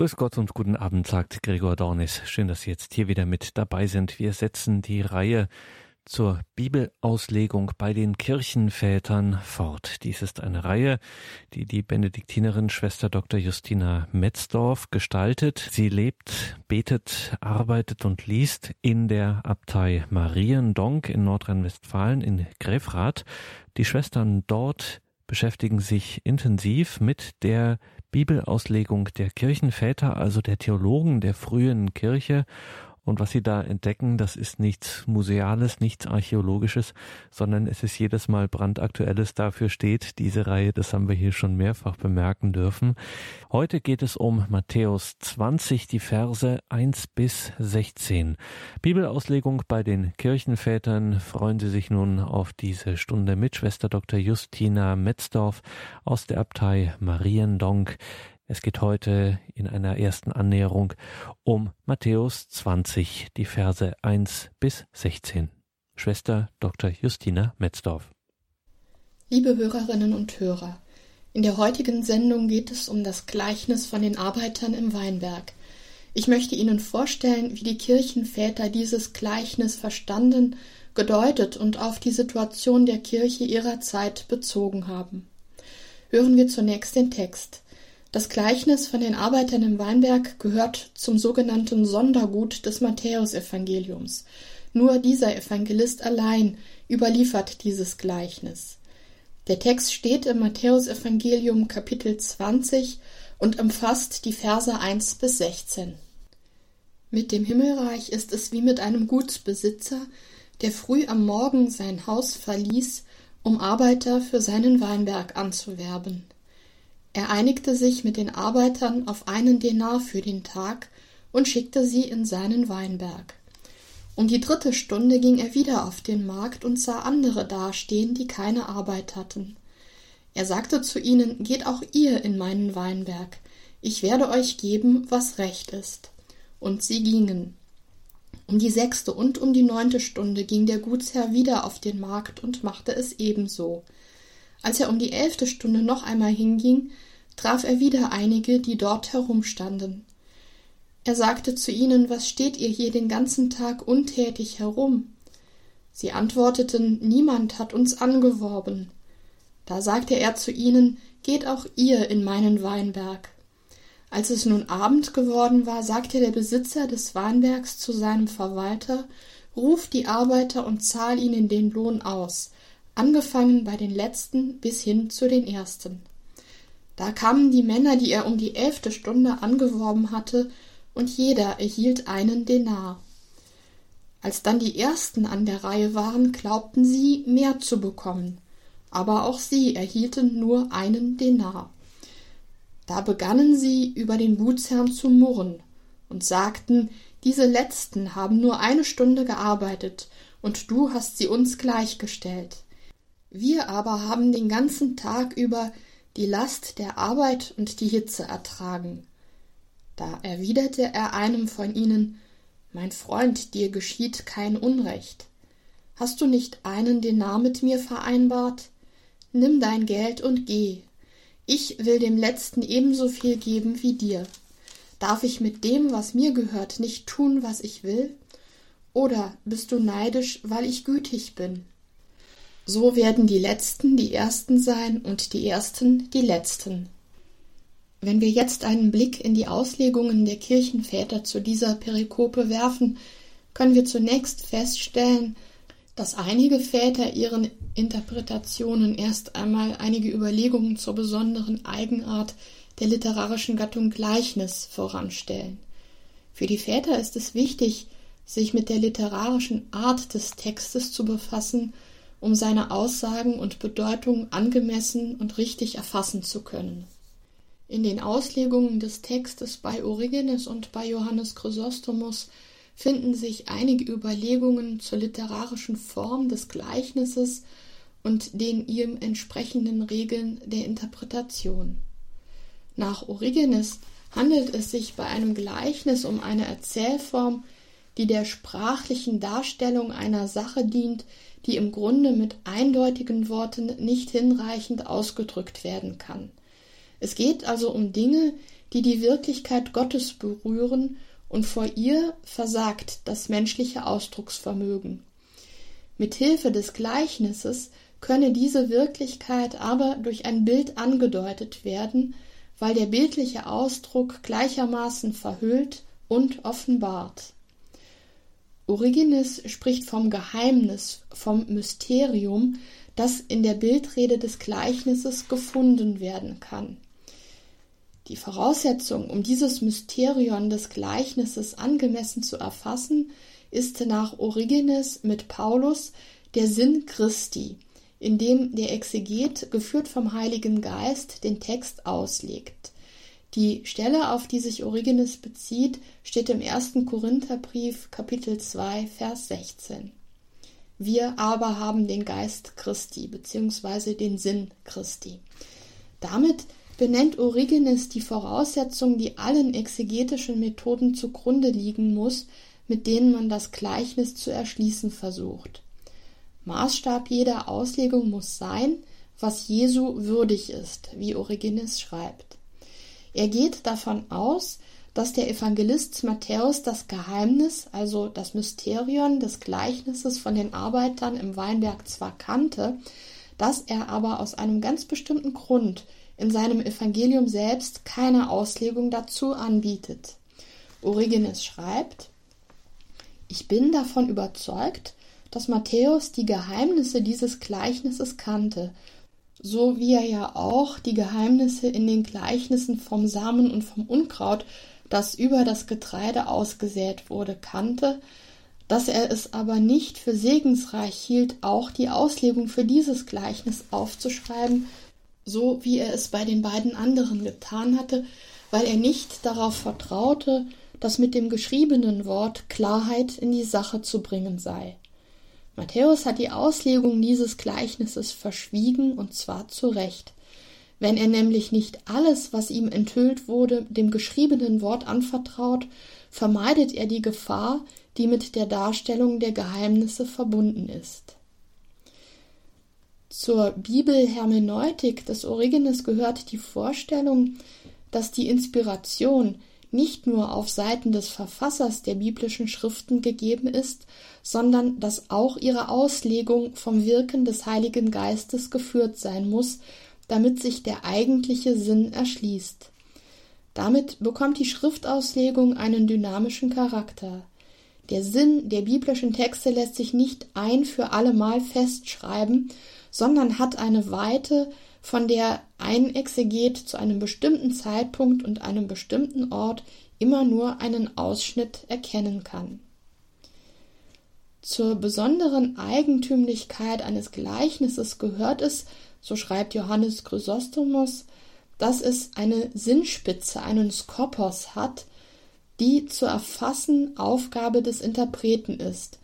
Grüß Gott und guten Abend, sagt Gregor Dornis. Schön, dass Sie jetzt hier wieder mit dabei sind. Wir setzen die Reihe zur Bibelauslegung bei den Kirchenvätern fort. Dies ist eine Reihe, die die Benediktinerin Schwester Dr. Justina Metzdorf gestaltet. Sie lebt, betet, arbeitet und liest in der Abtei Mariendonk in Nordrhein-Westfalen in Grefrath. Die Schwestern dort beschäftigen sich intensiv mit der Bibelauslegung der Kirchenväter, also der Theologen der frühen Kirche und was Sie da entdecken, das ist nichts Museales, nichts Archäologisches, sondern es ist jedes Mal brandaktuelles. Dafür steht diese Reihe, das haben wir hier schon mehrfach bemerken dürfen. Heute geht es um Matthäus 20, die Verse 1 bis 16. Bibelauslegung bei den Kirchenvätern. Freuen Sie sich nun auf diese Stunde mit Schwester Dr. Justina Metzdorf aus der Abtei Mariendonk. Es geht heute in einer ersten Annäherung um Matthäus 20, die Verse 1 bis 16. Schwester Dr. Justina Metzdorf. Liebe Hörerinnen und Hörer, in der heutigen Sendung geht es um das Gleichnis von den Arbeitern im Weinberg. Ich möchte Ihnen vorstellen, wie die Kirchenväter dieses Gleichnis verstanden, gedeutet und auf die Situation der Kirche ihrer Zeit bezogen haben. Hören wir zunächst den Text. Das Gleichnis von den Arbeitern im Weinberg gehört zum sogenannten Sondergut des Matthäusevangeliums. Nur dieser Evangelist allein überliefert dieses Gleichnis. Der Text steht im Matthäusevangelium Kapitel 20 und umfasst die Verse 1 bis 16. Mit dem Himmelreich ist es wie mit einem Gutsbesitzer, der früh am Morgen sein Haus verließ, um Arbeiter für seinen Weinberg anzuwerben. Er einigte sich mit den Arbeitern auf einen Denar für den Tag und schickte sie in seinen Weinberg. Um die dritte Stunde ging er wieder auf den Markt und sah andere dastehen, die keine Arbeit hatten. Er sagte zu ihnen, Geht auch ihr in meinen Weinberg, ich werde euch geben, was recht ist. Und sie gingen. Um die sechste und um die neunte Stunde ging der Gutsherr wieder auf den Markt und machte es ebenso. Als er um die elfte Stunde noch einmal hinging, traf er wieder einige, die dort herumstanden. Er sagte zu ihnen, was steht ihr hier den ganzen Tag untätig herum? Sie antworteten, niemand hat uns angeworben. Da sagte er zu ihnen, geht auch ihr in meinen Weinberg. Als es nun Abend geworden war, sagte der Besitzer des Weinbergs zu seinem Verwalter, ruf die Arbeiter und zahl ihnen den Lohn aus, angefangen bei den letzten bis hin zu den ersten. Da kamen die Männer, die er um die elfte Stunde angeworben hatte, und jeder erhielt einen Denar. Als dann die ersten an der Reihe waren, glaubten sie, mehr zu bekommen, aber auch sie erhielten nur einen Denar. Da begannen sie über den Gutsherrn zu murren und sagten, diese letzten haben nur eine Stunde gearbeitet, und du hast sie uns gleichgestellt. Wir aber haben den ganzen Tag über die Last der Arbeit und die Hitze ertragen. Da erwiderte er einem von ihnen Mein Freund, dir geschieht kein Unrecht. Hast du nicht einen Denar mit mir vereinbart? Nimm dein Geld und geh. Ich will dem Letzten ebenso viel geben wie dir. Darf ich mit dem, was mir gehört, nicht tun, was ich will? Oder bist du neidisch, weil ich gütig bin? So werden die Letzten die Ersten sein und die Ersten die Letzten. Wenn wir jetzt einen Blick in die Auslegungen der Kirchenväter zu dieser Perikope werfen, können wir zunächst feststellen, dass einige Väter ihren Interpretationen erst einmal einige Überlegungen zur besonderen Eigenart der literarischen Gattung Gleichnis voranstellen. Für die Väter ist es wichtig, sich mit der literarischen Art des Textes zu befassen um seine Aussagen und Bedeutung angemessen und richtig erfassen zu können. In den Auslegungen des Textes bei Origenes und bei Johannes Chrysostomus finden sich einige Überlegungen zur literarischen Form des Gleichnisses und den ihm entsprechenden Regeln der Interpretation. Nach Origenes handelt es sich bei einem Gleichnis um eine Erzählform, die der sprachlichen Darstellung einer Sache dient, die im Grunde mit eindeutigen Worten nicht hinreichend ausgedrückt werden kann. Es geht also um Dinge, die die Wirklichkeit Gottes berühren und vor ihr versagt das menschliche Ausdrucksvermögen. Mit Hilfe des Gleichnisses könne diese Wirklichkeit aber durch ein Bild angedeutet werden, weil der bildliche Ausdruck gleichermaßen verhüllt und offenbart. Origenes spricht vom Geheimnis, vom Mysterium, das in der Bildrede des Gleichnisses gefunden werden kann. Die Voraussetzung, um dieses Mysterion des Gleichnisses angemessen zu erfassen, ist nach Origenes mit Paulus der Sinn Christi, in dem der Exeget, geführt vom Heiligen Geist, den Text auslegt. Die Stelle, auf die sich Origenes bezieht, steht im ersten Korintherbrief, Kapitel 2, Vers 16. Wir aber haben den Geist Christi, beziehungsweise den Sinn Christi. Damit benennt Origenes die Voraussetzung, die allen exegetischen Methoden zugrunde liegen muss, mit denen man das Gleichnis zu erschließen versucht. Maßstab jeder Auslegung muss sein, was Jesu würdig ist, wie Origenes schreibt. Er geht davon aus, dass der Evangelist Matthäus das Geheimnis, also das Mysterion des Gleichnisses von den Arbeitern im Weinberg zwar kannte, dass er aber aus einem ganz bestimmten Grund in seinem Evangelium selbst keine Auslegung dazu anbietet. Origenes schreibt, ich bin davon überzeugt, dass Matthäus die Geheimnisse dieses Gleichnisses kannte, so wie er ja auch die Geheimnisse in den Gleichnissen vom Samen und vom Unkraut, das über das Getreide ausgesät wurde, kannte, dass er es aber nicht für segensreich hielt, auch die Auslegung für dieses Gleichnis aufzuschreiben, so wie er es bei den beiden anderen getan hatte, weil er nicht darauf vertraute, dass mit dem geschriebenen Wort Klarheit in die Sache zu bringen sei. Matthäus hat die Auslegung dieses Gleichnisses verschwiegen, und zwar zu Recht. Wenn er nämlich nicht alles, was ihm enthüllt wurde, dem geschriebenen Wort anvertraut, vermeidet er die Gefahr, die mit der Darstellung der Geheimnisse verbunden ist. Zur Bibelhermeneutik des Origenes gehört die Vorstellung, dass die Inspiration nicht nur auf Seiten des Verfassers der biblischen Schriften gegeben ist, sondern dass auch ihre Auslegung vom Wirken des Heiligen Geistes geführt sein muss, damit sich der eigentliche Sinn erschließt. Damit bekommt die Schriftauslegung einen dynamischen Charakter. Der Sinn der biblischen Texte lässt sich nicht ein für allemal festschreiben, sondern hat eine Weite, von der ein Exeget zu einem bestimmten Zeitpunkt und einem bestimmten Ort immer nur einen Ausschnitt erkennen kann. Zur besonderen Eigentümlichkeit eines Gleichnisses gehört es, so schreibt Johannes Chrysostomos, dass es eine Sinnspitze, einen Skopos hat, die zu erfassen Aufgabe des Interpreten ist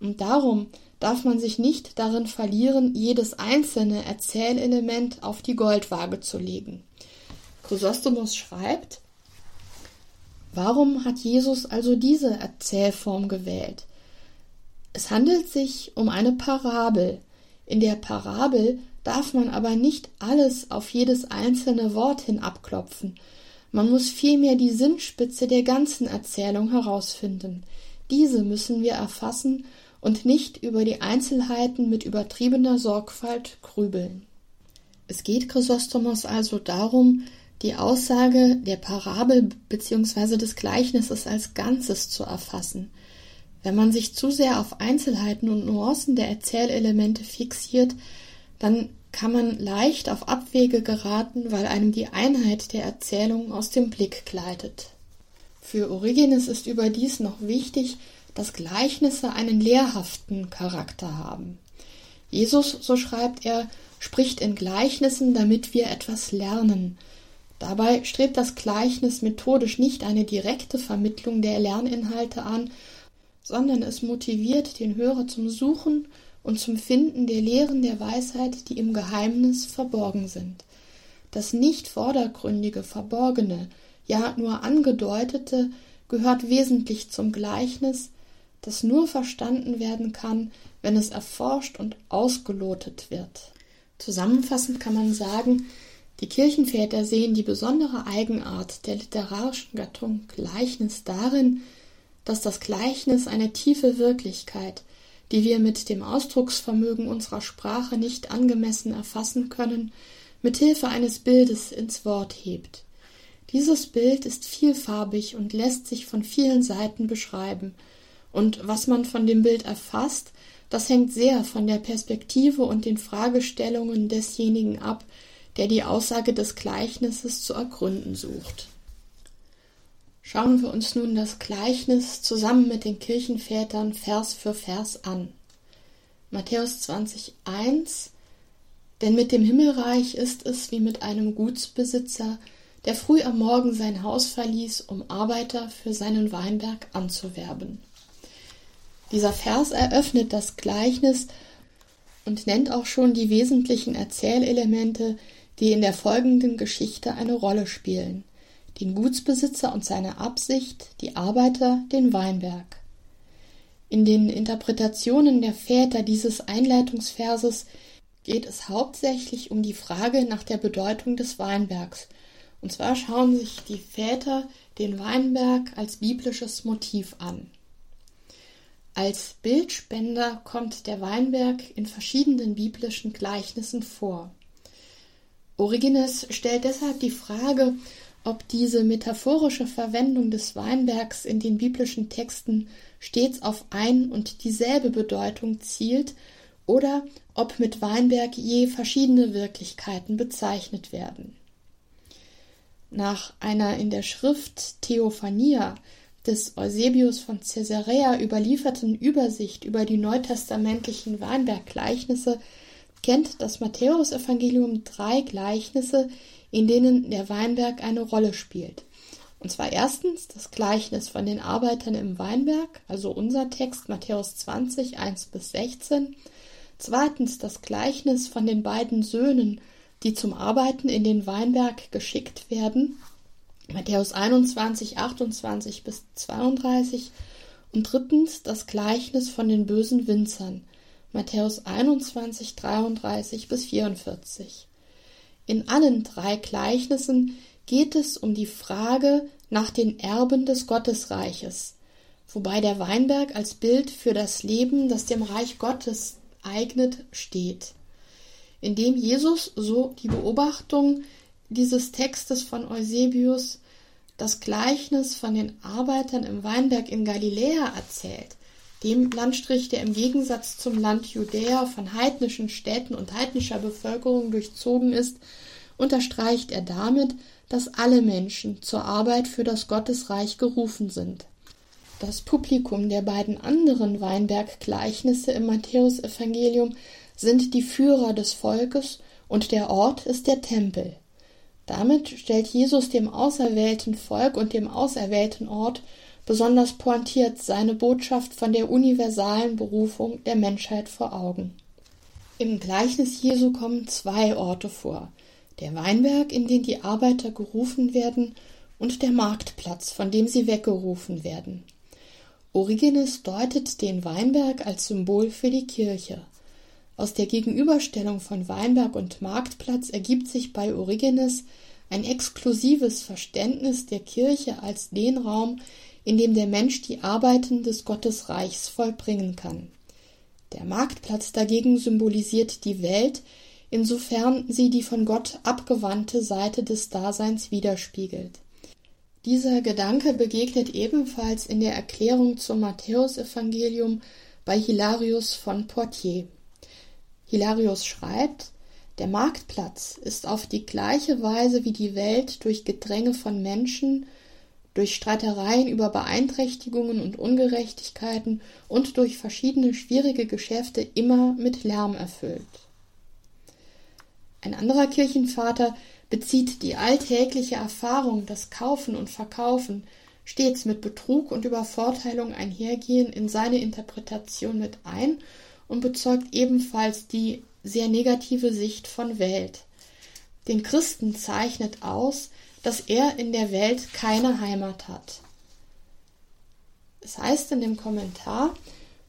und darum darf man sich nicht darin verlieren, jedes einzelne Erzählelement auf die Goldwaage zu legen. Chrysostomos schreibt, Warum hat Jesus also diese Erzählform gewählt? Es handelt sich um eine Parabel. In der Parabel darf man aber nicht alles auf jedes einzelne Wort hin abklopfen. Man muss vielmehr die Sinnspitze der ganzen Erzählung herausfinden. Diese müssen wir erfassen und nicht über die Einzelheiten mit übertriebener Sorgfalt grübeln. Es geht Chrysostomos also darum, die Aussage der Parabel bzw. des Gleichnisses als Ganzes zu erfassen. Wenn man sich zu sehr auf Einzelheiten und Nuancen der Erzählelemente fixiert, dann kann man leicht auf Abwege geraten, weil einem die Einheit der Erzählung aus dem Blick gleitet. Für Origenes ist überdies noch wichtig, dass Gleichnisse einen lehrhaften Charakter haben. Jesus, so schreibt er, spricht in Gleichnissen, damit wir etwas lernen. Dabei strebt das Gleichnis methodisch nicht eine direkte Vermittlung der Lerninhalte an, sondern es motiviert den Hörer zum Suchen und zum Finden der Lehren der Weisheit, die im Geheimnis verborgen sind. Das nicht vordergründige, verborgene, ja nur angedeutete gehört wesentlich zum Gleichnis, das nur verstanden werden kann, wenn es erforscht und ausgelotet wird. Zusammenfassend kann man sagen, Die Kirchenväter sehen die besondere Eigenart der literarischen Gattung Gleichnis darin, dass das Gleichnis eine tiefe Wirklichkeit, die wir mit dem Ausdrucksvermögen unserer Sprache nicht angemessen erfassen können, mit Hilfe eines Bildes ins Wort hebt. Dieses Bild ist vielfarbig und lässt sich von vielen Seiten beschreiben, und was man von dem Bild erfasst, das hängt sehr von der Perspektive und den Fragestellungen desjenigen ab, der die Aussage des Gleichnisses zu ergründen sucht. Schauen wir uns nun das Gleichnis zusammen mit den Kirchenvätern Vers für Vers an. Matthäus 20,1 Denn mit dem Himmelreich ist es wie mit einem Gutsbesitzer, der früh am Morgen sein Haus verließ, um Arbeiter für seinen Weinberg anzuwerben. Dieser Vers eröffnet das Gleichnis und nennt auch schon die wesentlichen Erzählelemente, die in der folgenden Geschichte eine Rolle spielen. Den Gutsbesitzer und seine Absicht, die Arbeiter, den Weinberg. In den Interpretationen der Väter dieses Einleitungsverses geht es hauptsächlich um die Frage nach der Bedeutung des Weinbergs. Und zwar schauen sich die Väter den Weinberg als biblisches Motiv an. Als Bildspender kommt der Weinberg in verschiedenen biblischen Gleichnissen vor. Origenes stellt deshalb die Frage, ob diese metaphorische Verwendung des Weinbergs in den biblischen Texten stets auf ein und dieselbe Bedeutung zielt oder ob mit Weinberg je verschiedene Wirklichkeiten bezeichnet werden. Nach einer in der Schrift Theophania des Eusebius von Caesarea überlieferten Übersicht über die neutestamentlichen Weinberggleichnisse kennt das Matthäusevangelium drei Gleichnisse, in denen der Weinberg eine Rolle spielt. Und zwar erstens das Gleichnis von den Arbeitern im Weinberg, also unser Text Matthäus 20, 1 bis 16. Zweitens das Gleichnis von den beiden Söhnen, die zum Arbeiten in den Weinberg geschickt werden. Matthäus 21, 28 bis 32. Und drittens das Gleichnis von den bösen Winzern. Matthäus 21, 33 bis 44. In allen drei Gleichnissen geht es um die Frage nach den Erben des Gottesreiches, wobei der Weinberg als Bild für das Leben, das dem Reich Gottes eignet, steht. Indem Jesus, so die Beobachtung dieses Textes von Eusebius, das Gleichnis von den Arbeitern im Weinberg in Galiläa erzählt, dem Landstrich, der im Gegensatz zum Land Judäa von heidnischen Städten und heidnischer Bevölkerung durchzogen ist, unterstreicht er damit, dass alle Menschen zur Arbeit für das Gottesreich gerufen sind. Das Publikum der beiden anderen Weinberggleichnisse im Matthäusevangelium sind die Führer des Volkes und der Ort ist der Tempel. Damit stellt Jesus dem auserwählten Volk und dem auserwählten Ort besonders pointiert seine Botschaft von der universalen Berufung der Menschheit vor Augen. Im Gleichnis Jesu kommen zwei Orte vor, der Weinberg, in den die Arbeiter gerufen werden, und der Marktplatz, von dem sie weggerufen werden. Origenes deutet den Weinberg als Symbol für die Kirche. Aus der Gegenüberstellung von Weinberg und Marktplatz ergibt sich bei Origenes ein exklusives Verständnis der Kirche als den Raum, in dem der Mensch die Arbeiten des Gottesreichs vollbringen kann. Der Marktplatz dagegen symbolisiert die Welt, insofern sie die von Gott abgewandte Seite des Daseins widerspiegelt. Dieser Gedanke begegnet ebenfalls in der Erklärung zum Matthäusevangelium bei Hilarius von Poitiers. Hilarius schreibt, der Marktplatz ist auf die gleiche Weise wie die Welt durch Gedränge von Menschen durch Streitereien über Beeinträchtigungen und Ungerechtigkeiten und durch verschiedene schwierige Geschäfte immer mit Lärm erfüllt. Ein anderer Kirchenvater bezieht die alltägliche Erfahrung, das Kaufen und Verkaufen stets mit Betrug und Übervorteilung einhergehen, in seine Interpretation mit ein und bezeugt ebenfalls die sehr negative Sicht von Welt. Den Christen zeichnet aus, dass er in der Welt keine Heimat hat. Es heißt in dem Kommentar,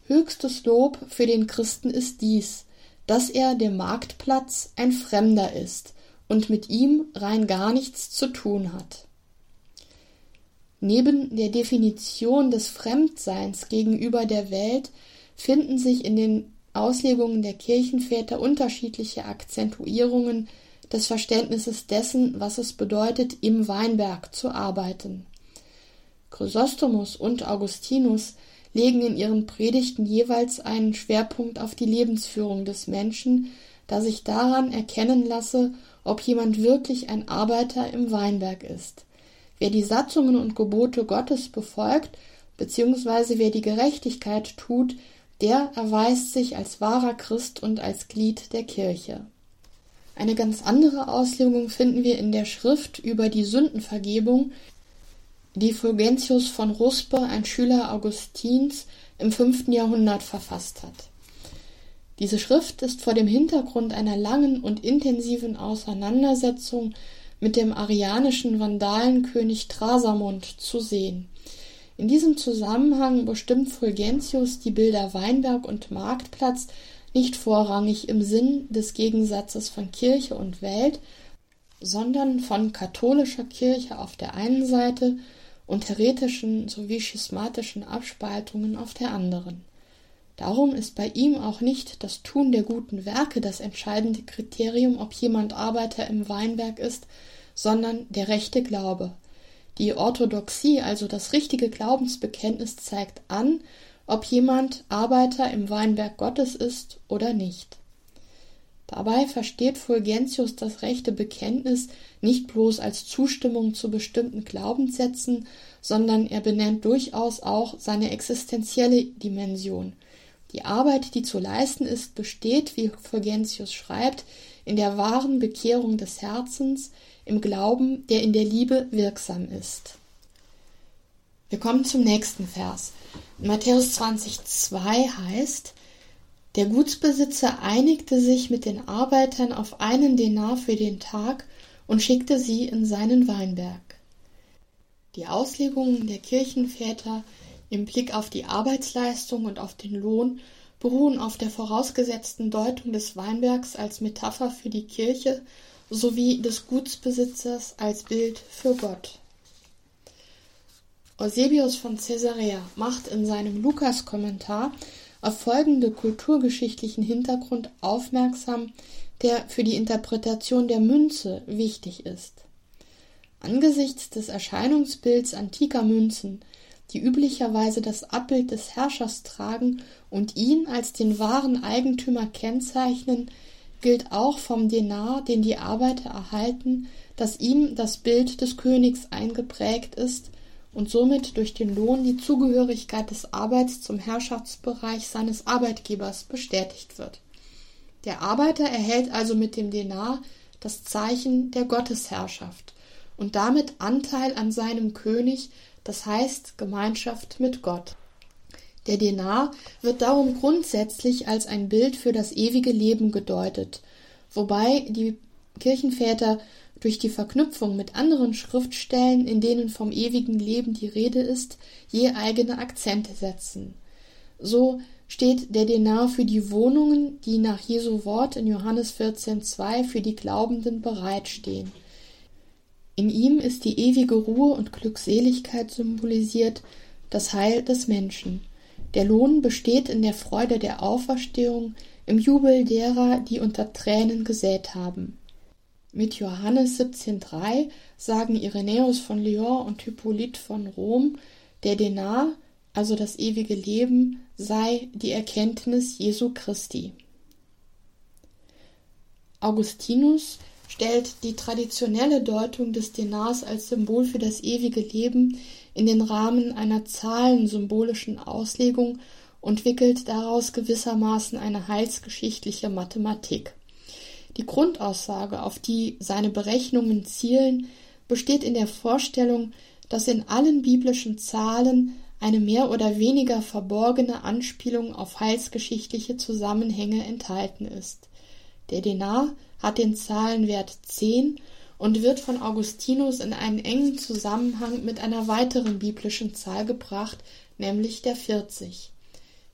höchstes Lob für den Christen ist dies, dass er dem Marktplatz ein Fremder ist und mit ihm rein gar nichts zu tun hat. Neben der Definition des Fremdseins gegenüber der Welt finden sich in den Auslegungen der Kirchenväter unterschiedliche Akzentuierungen des Verständnisses dessen, was es bedeutet, im Weinberg zu arbeiten. Chrysostomus und Augustinus legen in ihren Predigten jeweils einen Schwerpunkt auf die Lebensführung des Menschen, da sich daran erkennen lasse, ob jemand wirklich ein Arbeiter im Weinberg ist. Wer die Satzungen und Gebote Gottes befolgt, beziehungsweise wer die Gerechtigkeit tut, der erweist sich als wahrer Christ und als Glied der Kirche. Eine ganz andere Auslegung finden wir in der Schrift über die Sündenvergebung, die Fulgentius von Ruspe, ein Schüler Augustins, im fünften Jahrhundert verfasst hat. Diese Schrift ist vor dem Hintergrund einer langen und intensiven Auseinandersetzung mit dem arianischen Vandalenkönig Trasamund zu sehen. In diesem Zusammenhang bestimmt Fulgentius die Bilder Weinberg und Marktplatz nicht vorrangig im Sinn des Gegensatzes von Kirche und Welt, sondern von katholischer Kirche auf der einen Seite und heretischen sowie schismatischen Abspaltungen auf der anderen. Darum ist bei ihm auch nicht das Tun der guten Werke das entscheidende Kriterium, ob jemand Arbeiter im Weinberg ist, sondern der rechte Glaube. Die Orthodoxie, also das richtige Glaubensbekenntnis, zeigt an, ob jemand Arbeiter im Weinberg Gottes ist oder nicht. Dabei versteht Fulgentius das rechte Bekenntnis nicht bloß als Zustimmung zu bestimmten Glaubenssätzen, sondern er benennt durchaus auch seine existenzielle Dimension. Die Arbeit, die zu leisten ist, besteht, wie Fulgentius schreibt, in der wahren Bekehrung des Herzens, im Glauben, der in der Liebe wirksam ist. Wir kommen zum nächsten Vers. In Matthäus 20,2 heißt, der Gutsbesitzer einigte sich mit den Arbeitern auf einen Denar für den Tag und schickte sie in seinen Weinberg. Die Auslegungen der Kirchenväter im Blick auf die Arbeitsleistung und auf den Lohn beruhen auf der vorausgesetzten Deutung des Weinbergs als Metapher für die Kirche sowie des Gutsbesitzers als Bild für Gott. Eusebius von Caesarea macht in seinem Lukas-Kommentar auf folgende kulturgeschichtlichen Hintergrund aufmerksam, der für die Interpretation der Münze wichtig ist. Angesichts des Erscheinungsbilds antiker Münzen, die üblicherweise das Abbild des Herrschers tragen und ihn als den wahren Eigentümer kennzeichnen, gilt auch vom Denar, den die Arbeiter erhalten, dass ihm das Bild des Königs eingeprägt ist und somit durch den Lohn die Zugehörigkeit des Arbeits zum Herrschaftsbereich seines Arbeitgebers bestätigt wird. Der Arbeiter erhält also mit dem Denar das Zeichen der Gottesherrschaft und damit Anteil an seinem König, das heißt Gemeinschaft mit Gott. Der Denar wird darum grundsätzlich als ein Bild für das ewige Leben gedeutet, wobei die Kirchenväter durch die Verknüpfung mit anderen Schriftstellen, in denen vom ewigen Leben die Rede ist, je eigene Akzente setzen. So steht der Denar für die Wohnungen, die nach Jesu Wort in Johannes 14,2 für die Glaubenden bereitstehen. In ihm ist die ewige Ruhe und Glückseligkeit symbolisiert, das Heil des Menschen. Der Lohn besteht in der Freude der Auferstehung, im Jubel derer, die unter Tränen gesät haben. Mit Johannes 17,3 sagen Irenäus von Lyon und Hippolyt von Rom, der Denar, also das ewige Leben, sei die Erkenntnis Jesu Christi. Augustinus stellt die traditionelle Deutung des Denars als Symbol für das ewige Leben in den Rahmen einer zahlensymbolischen Auslegung und wickelt daraus gewissermaßen eine heilsgeschichtliche Mathematik. Die Grundaussage, auf die seine Berechnungen zielen, besteht in der Vorstellung, dass in allen biblischen Zahlen eine mehr oder weniger verborgene Anspielung auf heilsgeschichtliche Zusammenhänge enthalten ist. Der Denar hat den Zahlenwert 10 und wird von Augustinus in einen engen Zusammenhang mit einer weiteren biblischen Zahl gebracht, nämlich der 40.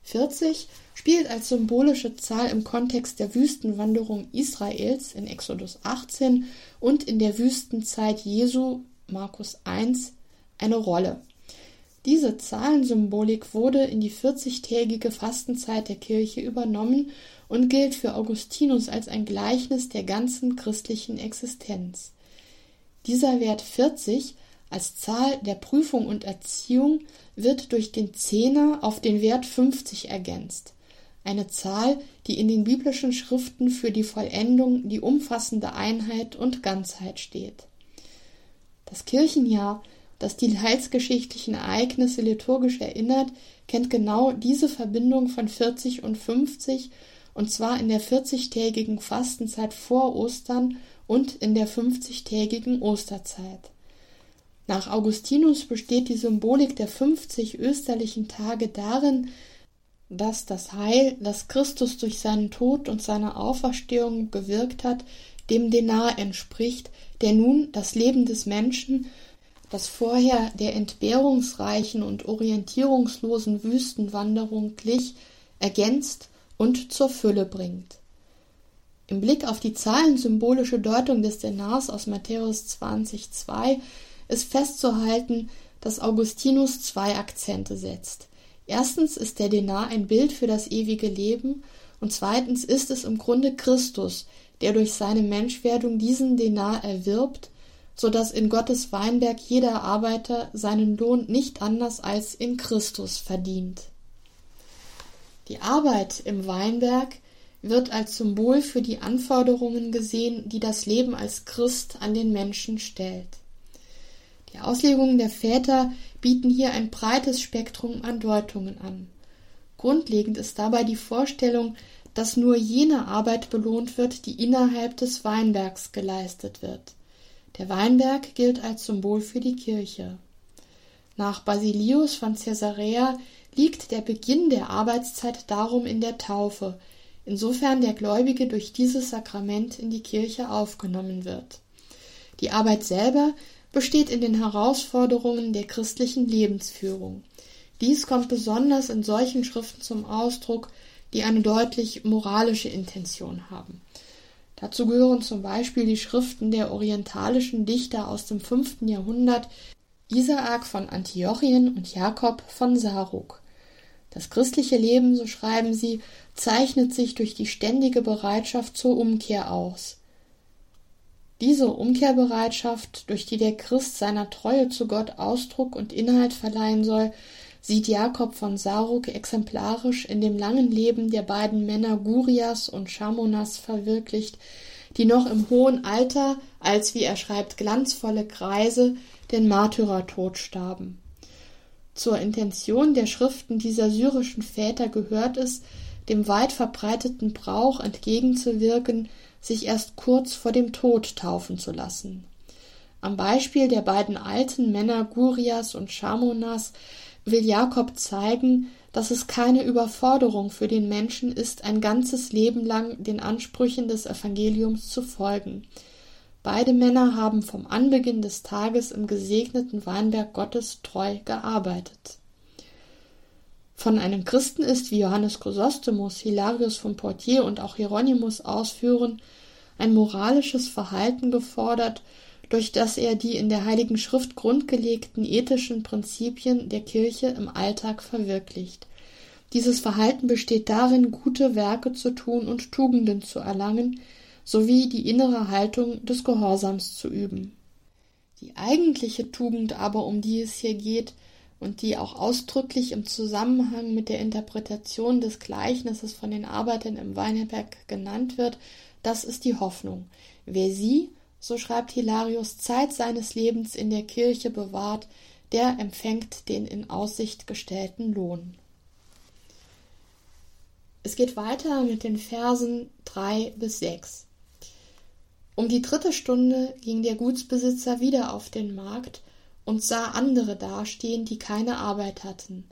40 spielt als symbolische Zahl im Kontext der Wüstenwanderung Israels in Exodus 18 und in der Wüstenzeit Jesu Markus 1 eine Rolle. Diese Zahlensymbolik wurde in die 40-tägige Fastenzeit der Kirche übernommen und gilt für Augustinus als ein Gleichnis der ganzen christlichen Existenz. Dieser Wert 40 als Zahl der Prüfung und Erziehung wird durch den Zehner auf den Wert 50 ergänzt. Eine Zahl, die in den biblischen Schriften für die Vollendung, die umfassende Einheit und Ganzheit steht. Das Kirchenjahr, das die heilsgeschichtlichen Ereignisse liturgisch erinnert, kennt genau diese Verbindung von 40 und 50 und zwar in der 40-tägigen Fastenzeit vor Ostern und in der 50-tägigen Osterzeit. Nach Augustinus besteht die Symbolik der 50 österlichen Tage darin, dass das Heil, das Christus durch seinen Tod und seine Auferstehung gewirkt hat, dem Denar entspricht, der nun das Leben des Menschen, das vorher der entbehrungsreichen und orientierungslosen Wüstenwanderung glich, ergänzt und zur Fülle bringt. Im Blick auf die zahlensymbolische Deutung des Denars aus Matthäus 20,2 ist festzuhalten, dass Augustinus zwei Akzente setzt. Erstens ist der Denar ein Bild für das ewige Leben und zweitens ist es im Grunde Christus, der durch seine Menschwerdung diesen Denar erwirbt, so dass in Gottes Weinberg jeder Arbeiter seinen Lohn nicht anders als in Christus verdient. Die Arbeit im Weinberg wird als Symbol für die Anforderungen gesehen, die das Leben als Christ an den Menschen stellt. Die Auslegungen der Väter bieten hier ein breites Spektrum an Deutungen an. Grundlegend ist dabei die Vorstellung, dass nur jene Arbeit belohnt wird, die innerhalb des Weinbergs geleistet wird. Der Weinberg gilt als Symbol für die Kirche. Nach Basilius von Caesarea liegt der Beginn der Arbeitszeit darum in der Taufe, insofern der Gläubige durch dieses Sakrament in die Kirche aufgenommen wird. Die Arbeit selber besteht in den Herausforderungen der christlichen Lebensführung. Dies kommt besonders in solchen Schriften zum Ausdruck, die eine deutlich moralische Intention haben. Dazu gehören zum Beispiel die Schriften der orientalischen Dichter aus dem fünften Jahrhundert Isaak von Antiochien und Jakob von Saruk. Das christliche Leben, so schreiben sie, zeichnet sich durch die ständige Bereitschaft zur Umkehr aus. Diese Umkehrbereitschaft, durch die der Christ seiner Treue zu Gott Ausdruck und Inhalt verleihen soll, sieht Jakob von Saruk exemplarisch in dem langen Leben der beiden Männer Gurias und Chamonas verwirklicht, die noch im hohen Alter als, wie er schreibt, glanzvolle Kreise den Märtyrertod starben. Zur Intention der Schriften dieser syrischen Väter gehört es, dem weit verbreiteten Brauch entgegenzuwirken, sich erst kurz vor dem Tod taufen zu lassen. Am Beispiel der beiden alten Männer Gurias und Chamonas will Jakob zeigen, dass es keine Überforderung für den Menschen ist, ein ganzes Leben lang den Ansprüchen des Evangeliums zu folgen. Beide Männer haben vom Anbeginn des Tages im gesegneten Weinberg Gottes treu gearbeitet. Von einem Christen ist, wie Johannes Chrysostomus, Hilarius von Poitiers und auch Hieronymus ausführen, ein moralisches Verhalten gefordert, durch das er die in der Heiligen Schrift grundgelegten ethischen Prinzipien der Kirche im Alltag verwirklicht. Dieses Verhalten besteht darin, gute Werke zu tun und Tugenden zu erlangen, sowie die innere Haltung des Gehorsams zu üben. Die eigentliche Tugend aber, um die es hier geht, und die auch ausdrücklich im Zusammenhang mit der Interpretation des Gleichnisses von den Arbeitern im Weinberg genannt wird, das ist die Hoffnung. Wer sie, so schreibt Hilarius, Zeit seines Lebens in der Kirche bewahrt, der empfängt den in Aussicht gestellten Lohn. Es geht weiter mit den Versen drei bis sechs. Um die dritte Stunde ging der Gutsbesitzer wieder auf den Markt und sah andere dastehen, die keine Arbeit hatten.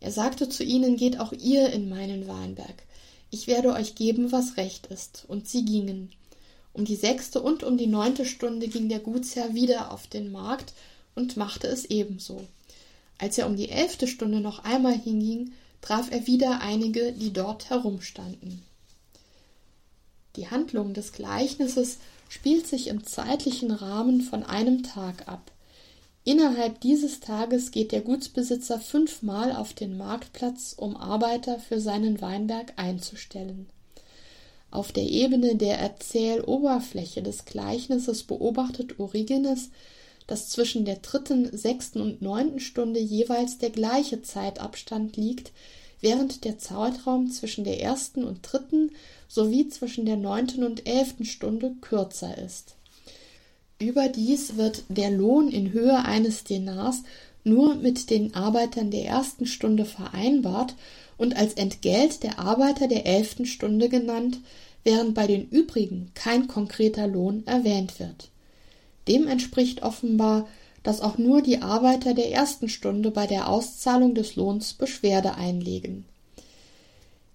Er sagte zu ihnen, geht auch ihr in meinen Weinberg. Ich werde euch geben, was recht ist. Und sie gingen. Um die sechste und um die neunte Stunde ging der Gutsherr wieder auf den Markt und machte es ebenso. Als er um die elfte Stunde noch einmal hinging, traf er wieder einige, die dort herumstanden. Die Handlung des Gleichnisses spielt sich im zeitlichen Rahmen von einem Tag ab. Innerhalb dieses Tages geht der Gutsbesitzer fünfmal auf den Marktplatz, um Arbeiter für seinen Weinberg einzustellen. Auf der Ebene der Erzähloberfläche des Gleichnisses beobachtet Origenes, dass zwischen der dritten, sechsten und neunten Stunde jeweils der gleiche Zeitabstand liegt, während der Zeitraum zwischen der ersten und dritten sowie zwischen der neunten und elften Stunde kürzer ist. Überdies wird der Lohn in Höhe eines Denars nur mit den Arbeitern der ersten Stunde vereinbart und als Entgelt der Arbeiter der elften Stunde genannt, während bei den übrigen kein konkreter Lohn erwähnt wird. Dem entspricht offenbar, dass auch nur die Arbeiter der ersten Stunde bei der Auszahlung des Lohns Beschwerde einlegen.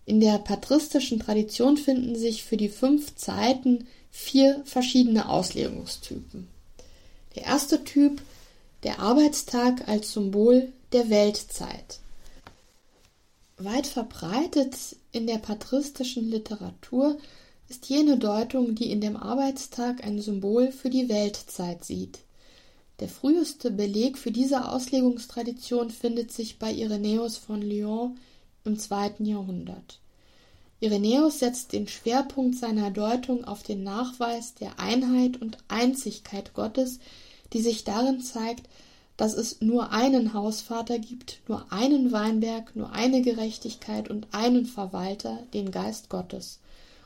In der patristischen Tradition finden sich für die fünf Zeiten vier verschiedene Auslegungstypen. Der erste Typ, der Arbeitstag als Symbol der Weltzeit. Weit verbreitet in der patristischen Literatur ist jene Deutung, die in dem Arbeitstag ein Symbol für die Weltzeit sieht. Der früheste Beleg für diese Auslegungstradition findet sich bei Irenäus von Lyon im zweiten Jahrhundert. Irenäus setzt den Schwerpunkt seiner Deutung auf den Nachweis der Einheit und Einzigkeit Gottes, die sich darin zeigt, dass es nur einen Hausvater gibt, nur einen Weinberg, nur eine Gerechtigkeit und einen Verwalter, den Geist Gottes.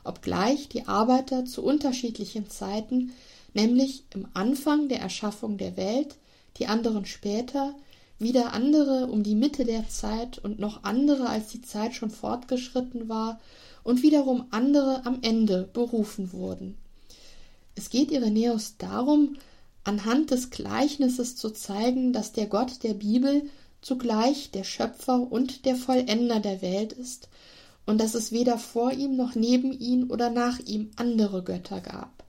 Obgleich die Arbeiter zu unterschiedlichen Zeiten, nämlich im Anfang der Erschaffung der Welt, die anderen später, wieder andere um die Mitte der Zeit und noch andere, als die Zeit schon fortgeschritten war, und wiederum andere am Ende berufen wurden. Es geht Irenäus darum, anhand des Gleichnisses zu zeigen, dass der Gott der Bibel zugleich der Schöpfer und der Vollender der Welt ist und dass es weder vor ihm noch neben ihm oder nach ihm andere Götter gab.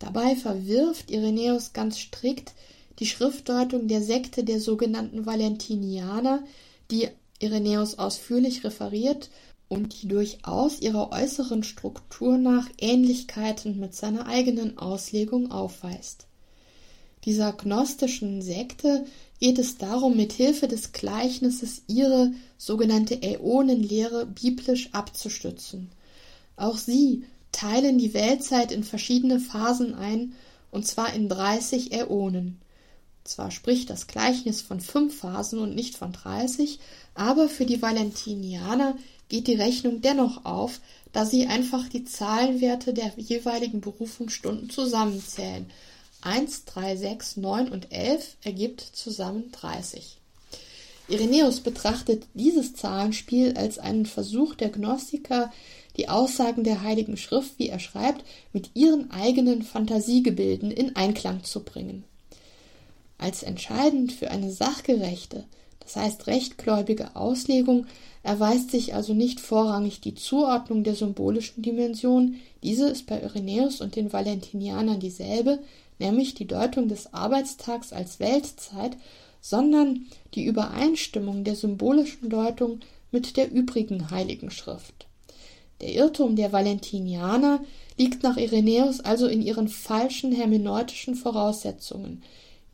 Dabei verwirft Irenäus ganz strikt die Schriftdeutung der Sekte der sogenannten Valentinianer, die Irenäus ausführlich referiert und die durchaus ihrer äußeren Struktur nach Ähnlichkeiten mit seiner eigenen Auslegung aufweist. Dieser gnostischen Sekte geht es darum, mit Hilfe des Gleichnisses ihre sogenannte Äonenlehre biblisch abzustützen. Auch sie teilen die Weltzeit in verschiedene Phasen ein, und zwar in 30 Äonen. Zwar spricht das Gleichnis von fünf Phasen und nicht von 30, aber für die Valentinianer geht die Rechnung dennoch auf, da sie einfach die Zahlenwerte der jeweiligen Berufungsstunden zusammenzählen 1, 3, 6, 9 und 11 ergibt zusammen 30. Irenäus betrachtet dieses Zahlenspiel als einen Versuch der Gnostiker, die Aussagen der Heiligen Schrift, wie er schreibt, mit ihren eigenen Fantasiegebilden in Einklang zu bringen. Als entscheidend für eine sachgerechte, das heißt rechtgläubige Auslegung erweist sich also nicht vorrangig die Zuordnung der symbolischen Dimension, diese ist bei Irenäus und den Valentinianern dieselbe, nämlich die Deutung des Arbeitstags als Weltzeit, sondern die Übereinstimmung der symbolischen Deutung mit der übrigen Heiligen Schrift. Der Irrtum der Valentinianer liegt nach Irenäus also in ihren falschen hermeneutischen Voraussetzungen,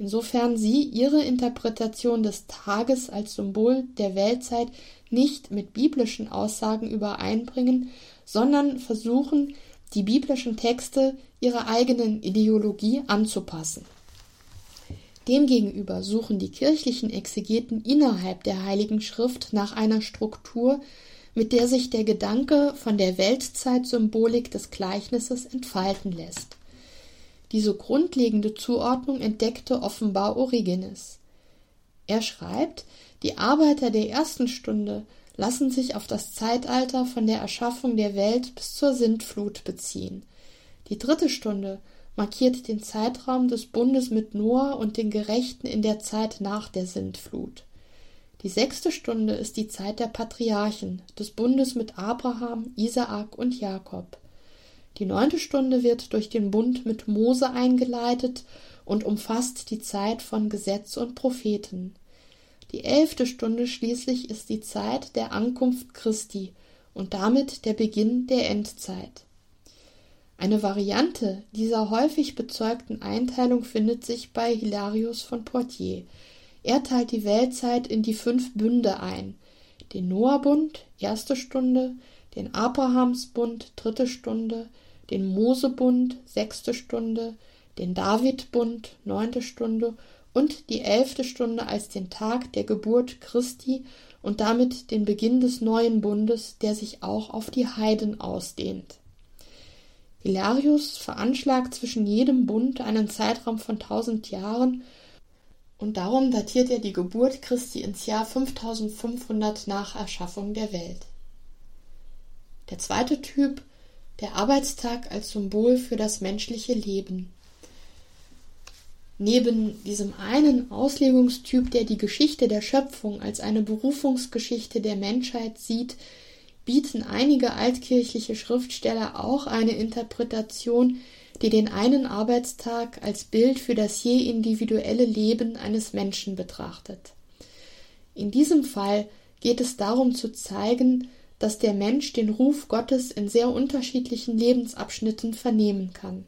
insofern sie ihre Interpretation des Tages als Symbol der Weltzeit nicht mit biblischen Aussagen übereinbringen, sondern versuchen, die biblischen Texte ihrer eigenen Ideologie anzupassen. Demgegenüber suchen die kirchlichen Exegeten innerhalb der Heiligen Schrift nach einer Struktur, mit der sich der Gedanke von der Weltzeitsymbolik des Gleichnisses entfalten lässt. Diese grundlegende Zuordnung entdeckte offenbar Origenes. Er schreibt, die Arbeiter der ersten Stunde lassen sich auf das Zeitalter von der Erschaffung der Welt bis zur Sintflut beziehen. Die dritte Stunde markiert den Zeitraum des Bundes mit Noah und den Gerechten in der Zeit nach der Sintflut. Die sechste Stunde ist die Zeit der Patriarchen, des Bundes mit Abraham, Isaak und Jakob. Die neunte Stunde wird durch den Bund mit Mose eingeleitet und umfasst die Zeit von Gesetz und Propheten. Die elfte Stunde schließlich ist die Zeit der Ankunft Christi und damit der Beginn der Endzeit. Eine Variante dieser häufig bezeugten Einteilung findet sich bei Hilarius von Poitiers. Er teilt die Weltzeit in die fünf Bünde ein: den Noahbund, erste Stunde, den Abrahamsbund, dritte Stunde, den Mosebund, sechste Stunde, den Davidbund, neunte Stunde und die elfte Stunde als den Tag der Geburt Christi und damit den Beginn des neuen Bundes, der sich auch auf die Heiden ausdehnt. Hilarius veranschlagt zwischen jedem Bund einen Zeitraum von tausend Jahren und darum datiert er die Geburt Christi ins Jahr 5500 nach Erschaffung der Welt. Der zweite Typ, der Arbeitstag als Symbol für das menschliche Leben. Neben diesem einen Auslegungstyp, der die Geschichte der Schöpfung als eine Berufungsgeschichte der Menschheit sieht, bieten einige altkirchliche Schriftsteller auch eine Interpretation, die den einen Arbeitstag als Bild für das je individuelle Leben eines Menschen betrachtet. In diesem Fall geht es darum zu zeigen, dass der Mensch den Ruf Gottes in sehr unterschiedlichen Lebensabschnitten vernehmen kann.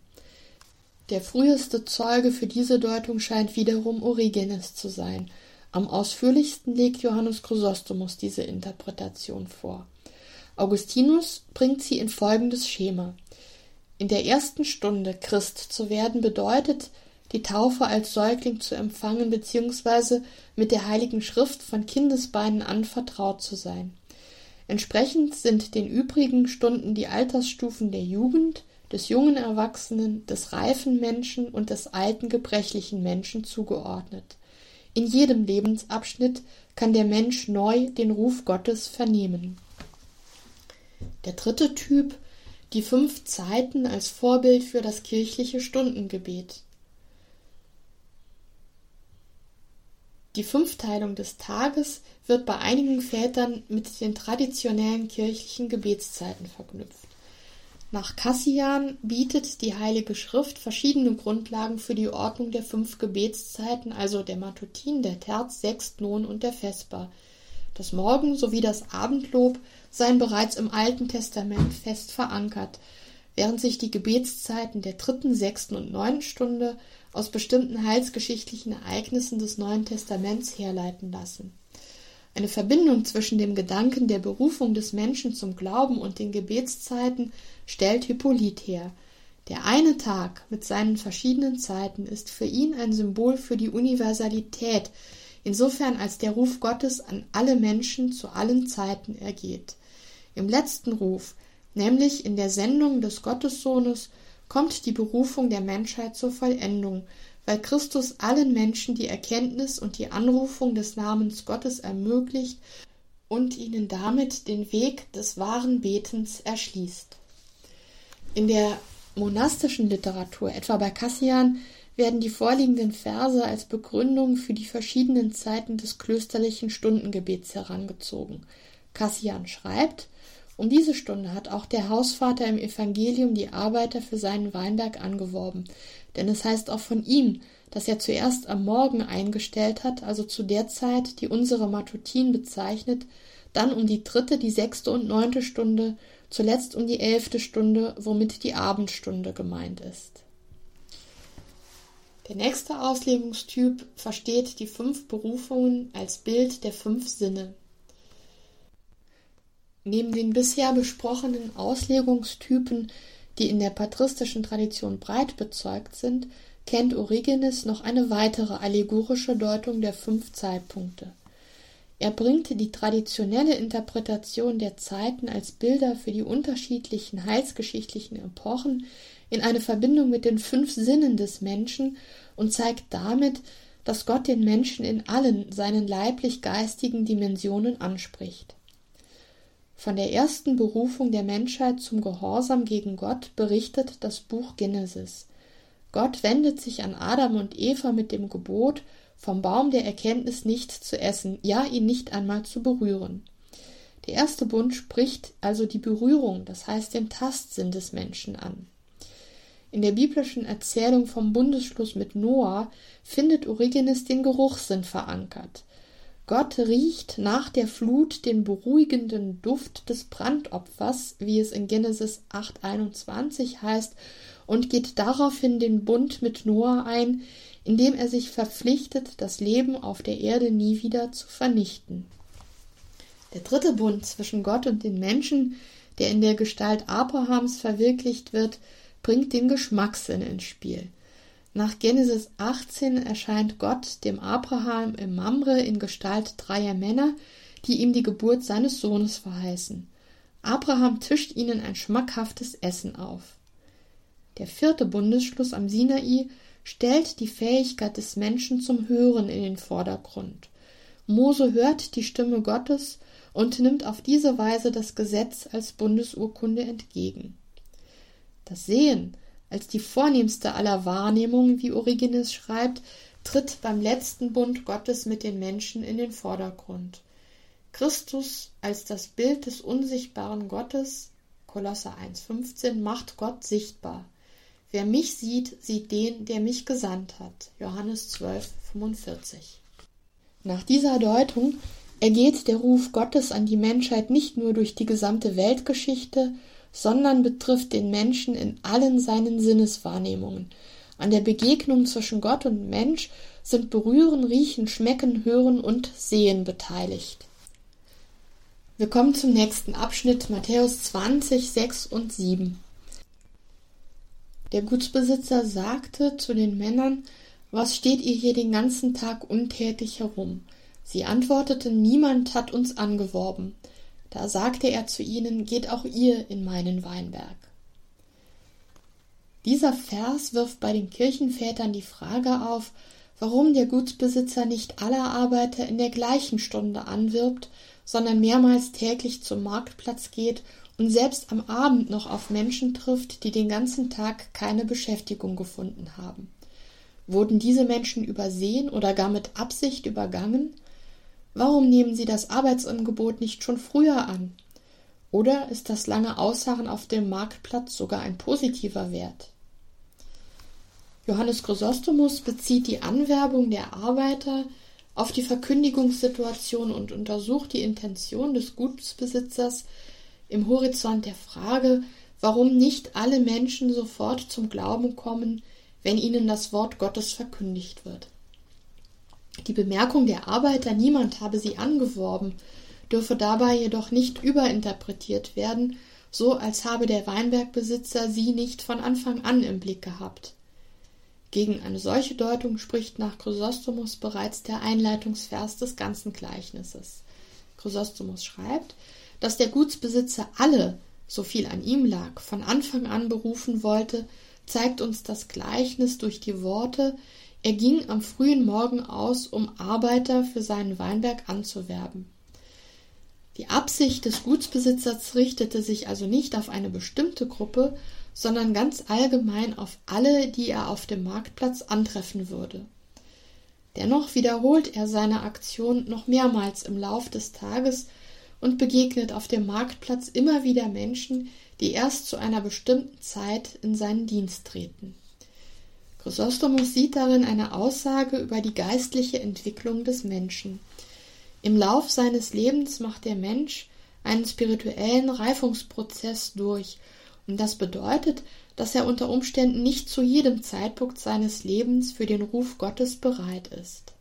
Der früheste Zeuge für diese Deutung scheint wiederum Origenes zu sein. Am ausführlichsten legt Johannes Chrysostomus diese Interpretation vor. Augustinus bringt sie in folgendes Schema. In der ersten Stunde Christ zu werden bedeutet, die Taufe als Säugling zu empfangen bzw. mit der Heiligen Schrift von Kindesbeinen an vertraut zu sein. Entsprechend sind den übrigen Stunden die Altersstufen der Jugend, des jungen Erwachsenen, des reifen Menschen und des alten gebrechlichen Menschen zugeordnet. In jedem Lebensabschnitt kann der Mensch neu den Ruf Gottes vernehmen. Der dritte Typ die fünf Zeiten als Vorbild für das kirchliche Stundengebet. Die Fünfteilung des Tages wird bei einigen Vätern mit den traditionellen kirchlichen Gebetszeiten verknüpft. Nach Cassian bietet die Heilige Schrift verschiedene Grundlagen für die Ordnung der fünf Gebetszeiten, also der Matutin, der Terz, Sextnon und der Vesper. Das Morgen- sowie das Abendlob seien bereits im Alten Testament fest verankert, während sich die Gebetszeiten der dritten, sechsten und neunten Stunde aus bestimmten heilsgeschichtlichen Ereignissen des Neuen Testaments herleiten lassen. Eine Verbindung zwischen dem Gedanken der Berufung des Menschen zum Glauben und den Gebetszeiten stellt Hippolyt her. Der eine Tag mit seinen verschiedenen Zeiten ist für ihn ein Symbol für die Universalität, insofern als der Ruf Gottes an alle Menschen zu allen Zeiten ergeht. Im letzten Ruf, nämlich in der Sendung des Gottessohnes, kommt die Berufung der Menschheit zur Vollendung, weil Christus allen Menschen die Erkenntnis und die Anrufung des Namens Gottes ermöglicht und ihnen damit den Weg des wahren Betens erschließt. In der monastischen Literatur, etwa bei Cassian, werden die vorliegenden Verse als Begründung für die verschiedenen Zeiten des klösterlichen Stundengebets herangezogen. Cassian schreibt, um diese Stunde hat auch der Hausvater im Evangelium die Arbeiter für seinen Weinberg angeworben, denn es heißt auch von ihm, dass er zuerst am Morgen eingestellt hat, also zu der Zeit, die unsere Matutin bezeichnet, dann um die dritte, die sechste und neunte Stunde, zuletzt um die elfte Stunde, womit die Abendstunde gemeint ist. Der nächste Auslegungstyp versteht die fünf Berufungen als Bild der fünf Sinne. Neben den bisher besprochenen Auslegungstypen, die in der patristischen Tradition breit bezeugt sind, kennt Origenes noch eine weitere allegorische Deutung der fünf Zeitpunkte. Er bringt die traditionelle Interpretation der Zeiten als Bilder für die unterschiedlichen heilsgeschichtlichen Epochen in eine Verbindung mit den fünf Sinnen des Menschen und zeigt damit, dass Gott den Menschen in allen seinen leiblich-geistigen Dimensionen anspricht. Von der ersten Berufung der Menschheit zum Gehorsam gegen Gott berichtet das Buch Genesis. Gott wendet sich an Adam und Eva mit dem Gebot, vom Baum der Erkenntnis nicht zu essen, ja ihn nicht einmal zu berühren. Der erste Bund spricht also die Berührung, das heißt den Tastsinn des Menschen an. In der biblischen Erzählung vom Bundesschluss mit Noah findet Origenes den Geruchssinn verankert. Gott riecht nach der Flut den beruhigenden Duft des Brandopfers, wie es in Genesis 8,21 heißt, und geht daraufhin den Bund mit Noah ein, indem er sich verpflichtet, das Leben auf der Erde nie wieder zu vernichten. Der dritte Bund zwischen Gott und den Menschen, der in der Gestalt Abrahams verwirklicht wird, bringt den Geschmackssinn ins Spiel. Nach Genesis 18 erscheint Gott dem Abraham im Mamre in Gestalt dreier Männer, die ihm die Geburt seines Sohnes verheißen. Abraham tischt ihnen ein schmackhaftes Essen auf. Der vierte Bundesschluss am Sinai stellt die Fähigkeit des Menschen zum Hören in den Vordergrund. Mose hört die Stimme Gottes und nimmt auf diese Weise das Gesetz als Bundesurkunde entgegen. Das Sehen als die vornehmste aller Wahrnehmungen, wie Origenes schreibt, tritt beim letzten Bund Gottes mit den Menschen in den Vordergrund. Christus als das Bild des unsichtbaren Gottes, Kolosser 1,15, macht Gott sichtbar. Wer mich sieht, sieht den, der mich gesandt hat. Johannes 12,45. Nach dieser Deutung ergeht der Ruf Gottes an die Menschheit nicht nur durch die gesamte Weltgeschichte, sondern betrifft den Menschen in allen seinen Sinneswahrnehmungen. An der Begegnung zwischen Gott und Mensch sind Berühren, Riechen, Schmecken, Hören und Sehen beteiligt. Wir kommen zum nächsten Abschnitt, Matthäus 20, 6 und 7. Der Gutsbesitzer sagte zu den Männern, was steht ihr hier den ganzen Tag untätig herum? Sie antworteten, niemand hat uns angeworben. Da sagte er zu ihnen, geht auch ihr in meinen Weinberg. Dieser Vers wirft bei den Kirchenvätern die Frage auf, warum der Gutsbesitzer nicht alle Arbeiter in der gleichen Stunde anwirbt, sondern mehrmals täglich zum Marktplatz geht und selbst am Abend noch auf Menschen trifft, die den ganzen Tag keine Beschäftigung gefunden haben. Wurden diese Menschen übersehen oder gar mit Absicht übergangen? Warum nehmen Sie das Arbeitsangebot nicht schon früher an? Oder ist das lange Ausharren auf dem Marktplatz sogar ein positiver Wert? Johannes Chrysostomus bezieht die Anwerbung der Arbeiter auf die Verkündigungssituation und untersucht die Intention des Gutsbesitzers im Horizont der Frage, warum nicht alle Menschen sofort zum Glauben kommen, wenn ihnen das Wort Gottes verkündigt wird. Die Bemerkung der Arbeiter, niemand habe sie angeworben, dürfe dabei jedoch nicht überinterpretiert werden, so als habe der Weinbergbesitzer sie nicht von Anfang an im Blick gehabt. Gegen eine solche Deutung spricht nach Chrysostomus bereits der Einleitungsvers des ganzen Gleichnisses. Chrysostomus schreibt, dass der Gutsbesitzer alle, so viel an ihm lag, von Anfang an berufen wollte, zeigt uns das Gleichnis durch die Worte, er ging am frühen Morgen aus, um Arbeiter für seinen Weinberg anzuwerben. Die Absicht des Gutsbesitzers richtete sich also nicht auf eine bestimmte Gruppe, sondern ganz allgemein auf alle, die er auf dem Marktplatz antreffen würde. Dennoch wiederholt er seine Aktion noch mehrmals im Lauf des Tages und begegnet auf dem Marktplatz immer wieder Menschen, die erst zu einer bestimmten Zeit in seinen Dienst treten. Chrysostomus sieht darin eine Aussage über die geistliche Entwicklung des Menschen. Im Lauf seines Lebens macht der Mensch einen spirituellen Reifungsprozess durch, und das bedeutet, dass er unter Umständen nicht zu jedem Zeitpunkt seines Lebens für den Ruf Gottes bereit ist.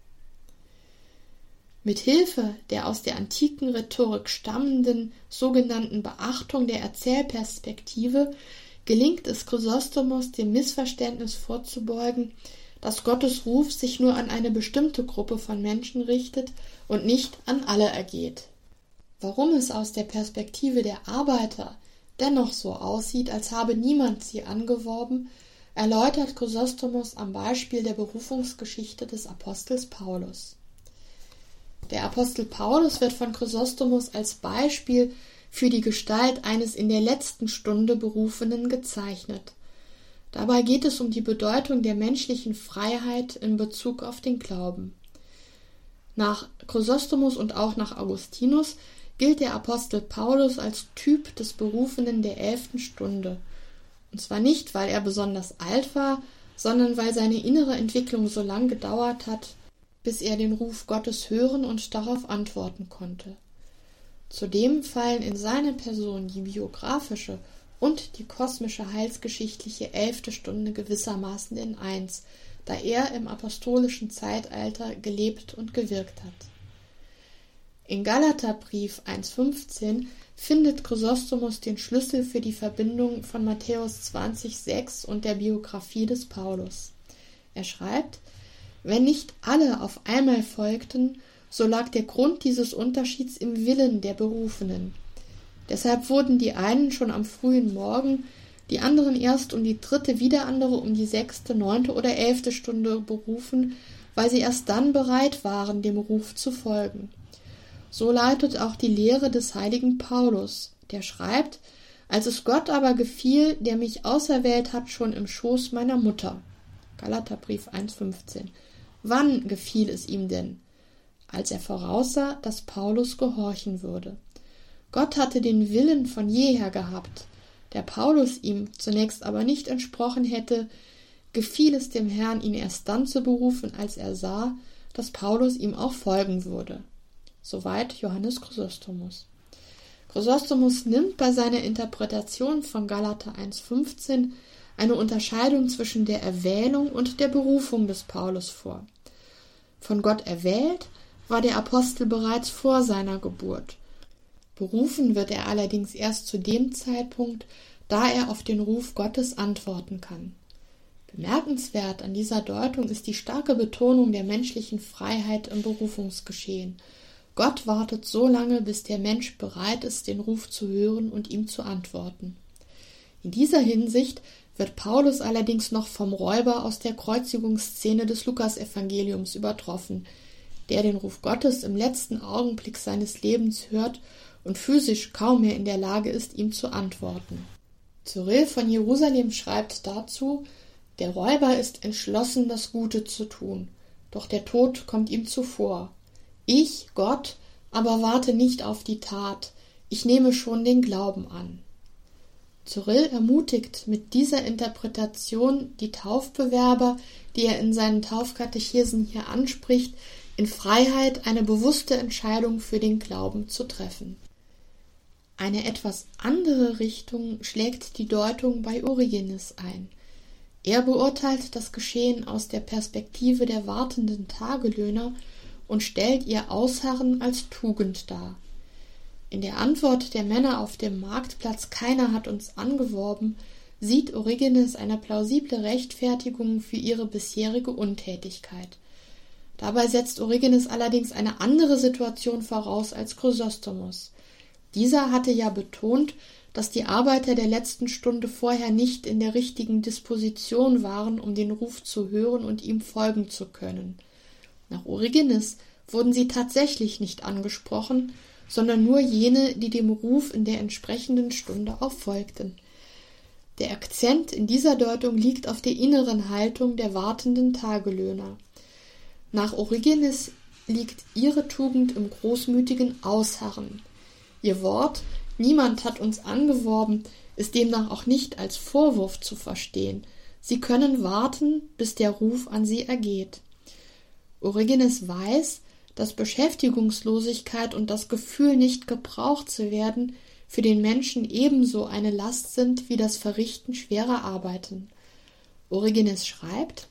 Mit Hilfe der aus der antiken Rhetorik stammenden sogenannten Beachtung der Erzählperspektive gelingt es Chrysostomos, dem Missverständnis vorzubeugen, dass Gottes Ruf sich nur an eine bestimmte Gruppe von Menschen richtet und nicht an alle ergeht. Warum es aus der Perspektive der Arbeiter dennoch so aussieht, als habe niemand sie angeworben, erläutert Chrysostomos am Beispiel der Berufungsgeschichte des Apostels Paulus. Der Apostel Paulus wird von Chrysostomos als Beispiel für die Gestalt eines in der letzten Stunde Berufenen gezeichnet. Dabei geht es um die Bedeutung der menschlichen Freiheit in Bezug auf den Glauben. Nach Chrysostomus und auch nach Augustinus gilt der Apostel Paulus als Typ des Berufenen der elften Stunde. Und zwar nicht, weil er besonders alt war, sondern weil seine innere Entwicklung so lang gedauert hat, bis er den Ruf Gottes hören und darauf antworten konnte. Zudem fallen in seine Person die biografische und die kosmische heilsgeschichtliche elfte Stunde gewissermaßen in eins, da er im apostolischen Zeitalter gelebt und gewirkt hat. In Galaterbrief 1,15 findet Chrysostomus den Schlüssel für die Verbindung von Matthäus 20,6 und der Biografie des Paulus. Er schreibt, wenn nicht alle auf einmal folgten, so lag der Grund dieses Unterschieds im Willen der Berufenen. Deshalb wurden die einen schon am frühen Morgen, die anderen erst um die dritte, wieder andere um die sechste, neunte oder elfte Stunde berufen, weil sie erst dann bereit waren, dem Ruf zu folgen. So leitet auch die Lehre des heiligen Paulus, der schreibt, als es Gott aber gefiel, der mich auserwählt hat schon im Schoß meiner Mutter. Galaterbrief 1,15. Wann gefiel es ihm denn? Als er voraussah, dass Paulus gehorchen würde. Gott hatte den Willen von jeher gehabt, der Paulus ihm zunächst aber nicht entsprochen hätte, gefiel es dem Herrn, ihn erst dann zu berufen, als er sah, dass Paulus ihm auch folgen würde. Soweit Johannes Chrysostomus. Chrysostomus nimmt bei seiner Interpretation von Galater 1,15 eine Unterscheidung zwischen der Erwählung und der Berufung des Paulus vor. Von Gott erwählt war der Apostel bereits vor seiner Geburt. Berufen wird er allerdings erst zu dem Zeitpunkt, da er auf den Ruf Gottes antworten kann. Bemerkenswert an dieser Deutung ist die starke Betonung der menschlichen Freiheit im Berufungsgeschehen Gott wartet so lange, bis der Mensch bereit ist, den Ruf zu hören und ihm zu antworten. In dieser Hinsicht wird Paulus allerdings noch vom Räuber aus der Kreuzigungsszene des Lukasevangeliums übertroffen, der den Ruf Gottes im letzten Augenblick seines Lebens hört und physisch kaum mehr in der Lage ist, ihm zu antworten. Cyril von Jerusalem schreibt dazu, der Räuber ist entschlossen, das Gute zu tun, doch der Tod kommt ihm zuvor. Ich, Gott, aber warte nicht auf die Tat, ich nehme schon den Glauben an. Cyril ermutigt mit dieser Interpretation die Taufbewerber, die er in seinen Taufkatechesen hier anspricht, in Freiheit eine bewusste Entscheidung für den Glauben zu treffen. Eine etwas andere Richtung schlägt die Deutung bei Origenes ein. Er beurteilt das Geschehen aus der Perspektive der wartenden Tagelöhner und stellt ihr Ausharren als Tugend dar. In der Antwort der Männer auf dem Marktplatz Keiner hat uns angeworben, sieht Origenes eine plausible Rechtfertigung für ihre bisherige Untätigkeit. Dabei setzt Origenes allerdings eine andere Situation voraus als Chrysostomus. Dieser hatte ja betont, dass die Arbeiter der letzten Stunde vorher nicht in der richtigen Disposition waren, um den Ruf zu hören und ihm folgen zu können. Nach Origenes wurden sie tatsächlich nicht angesprochen, sondern nur jene, die dem Ruf in der entsprechenden Stunde auch folgten. Der Akzent in dieser Deutung liegt auf der inneren Haltung der wartenden Tagelöhner. Nach Origenes liegt ihre Tugend im großmütigen Ausharren. Ihr Wort Niemand hat uns angeworben ist demnach auch nicht als Vorwurf zu verstehen. Sie können warten, bis der Ruf an sie ergeht. Origenes weiß, dass Beschäftigungslosigkeit und das Gefühl, nicht gebraucht zu werden, für den Menschen ebenso eine Last sind wie das Verrichten schwerer Arbeiten. Origenes schreibt,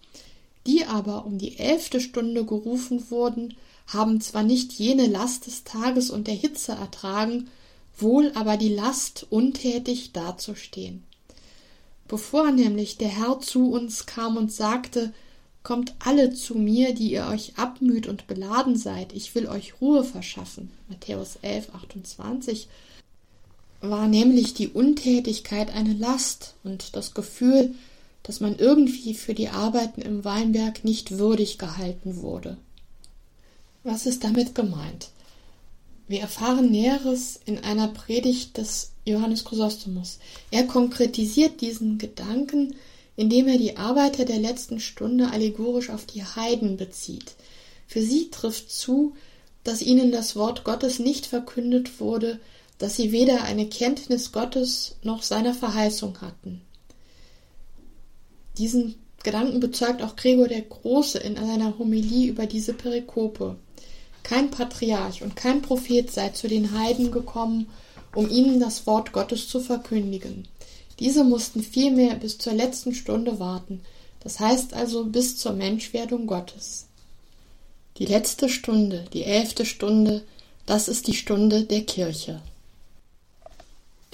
die aber um die elfte Stunde gerufen wurden, haben zwar nicht jene Last des Tages und der Hitze ertragen, wohl aber die Last, untätig dazustehen. Bevor nämlich der Herr zu uns kam und sagte, Kommt alle zu mir, die ihr euch abmüht und beladen seid, ich will euch Ruhe verschaffen. Matthäus 11, 28 war nämlich die Untätigkeit eine Last und das Gefühl, dass man irgendwie für die Arbeiten im Weinberg nicht würdig gehalten wurde. Was ist damit gemeint? Wir erfahren Näheres in einer Predigt des Johannes Chrysostomus. Er konkretisiert diesen Gedanken indem er die Arbeiter der letzten Stunde allegorisch auf die Heiden bezieht. Für sie trifft zu, dass ihnen das Wort Gottes nicht verkündet wurde, dass sie weder eine Kenntnis Gottes noch seiner Verheißung hatten. Diesen Gedanken bezeugt auch Gregor der Große in seiner Homilie über diese Perikope. Kein Patriarch und kein Prophet sei zu den Heiden gekommen, um ihnen das Wort Gottes zu verkündigen. Diese mussten vielmehr bis zur letzten Stunde warten, das heißt also bis zur Menschwerdung Gottes. Die letzte Stunde, die elfte Stunde, das ist die Stunde der Kirche.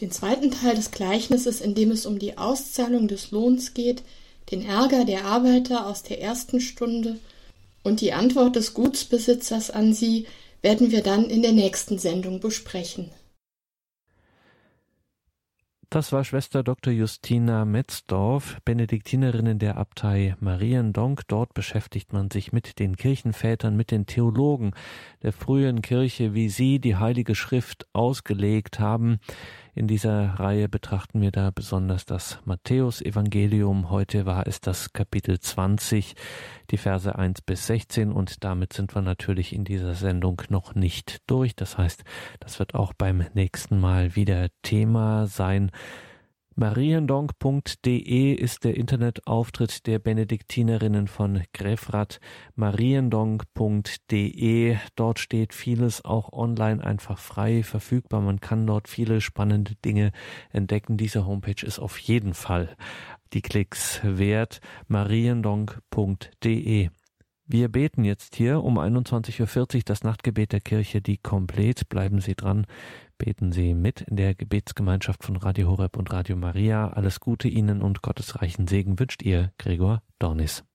Den zweiten Teil des Gleichnisses, in dem es um die Auszahlung des Lohns geht, den Ärger der Arbeiter aus der ersten Stunde und die Antwort des Gutsbesitzers an sie, werden wir dann in der nächsten Sendung besprechen. Das war Schwester Dr. Justina Metzdorf, Benediktinerin der Abtei Mariendonk. Dort beschäftigt man sich mit den Kirchenvätern, mit den Theologen der frühen Kirche, wie sie die Heilige Schrift ausgelegt haben. In dieser Reihe betrachten wir da besonders das Matthäusevangelium. Heute war es das Kapitel 20, die Verse 1 bis 16 und damit sind wir natürlich in dieser Sendung noch nicht durch. Das heißt, das wird auch beim nächsten Mal wieder Thema sein. Mariendonk.de ist der Internetauftritt der Benediktinerinnen von Grefrath. Mariendonk.de. Dort steht vieles auch online einfach frei verfügbar. Man kann dort viele spannende Dinge entdecken. Diese Homepage ist auf jeden Fall die Klicks wert. Mariendonk.de. Wir beten jetzt hier um 21.40 Uhr das Nachtgebet der Kirche, die komplett. Bleiben Sie dran. Beten Sie mit in der Gebetsgemeinschaft von Radio Horeb und Radio Maria. Alles Gute Ihnen und gottesreichen Segen wünscht Ihr Gregor Dornis.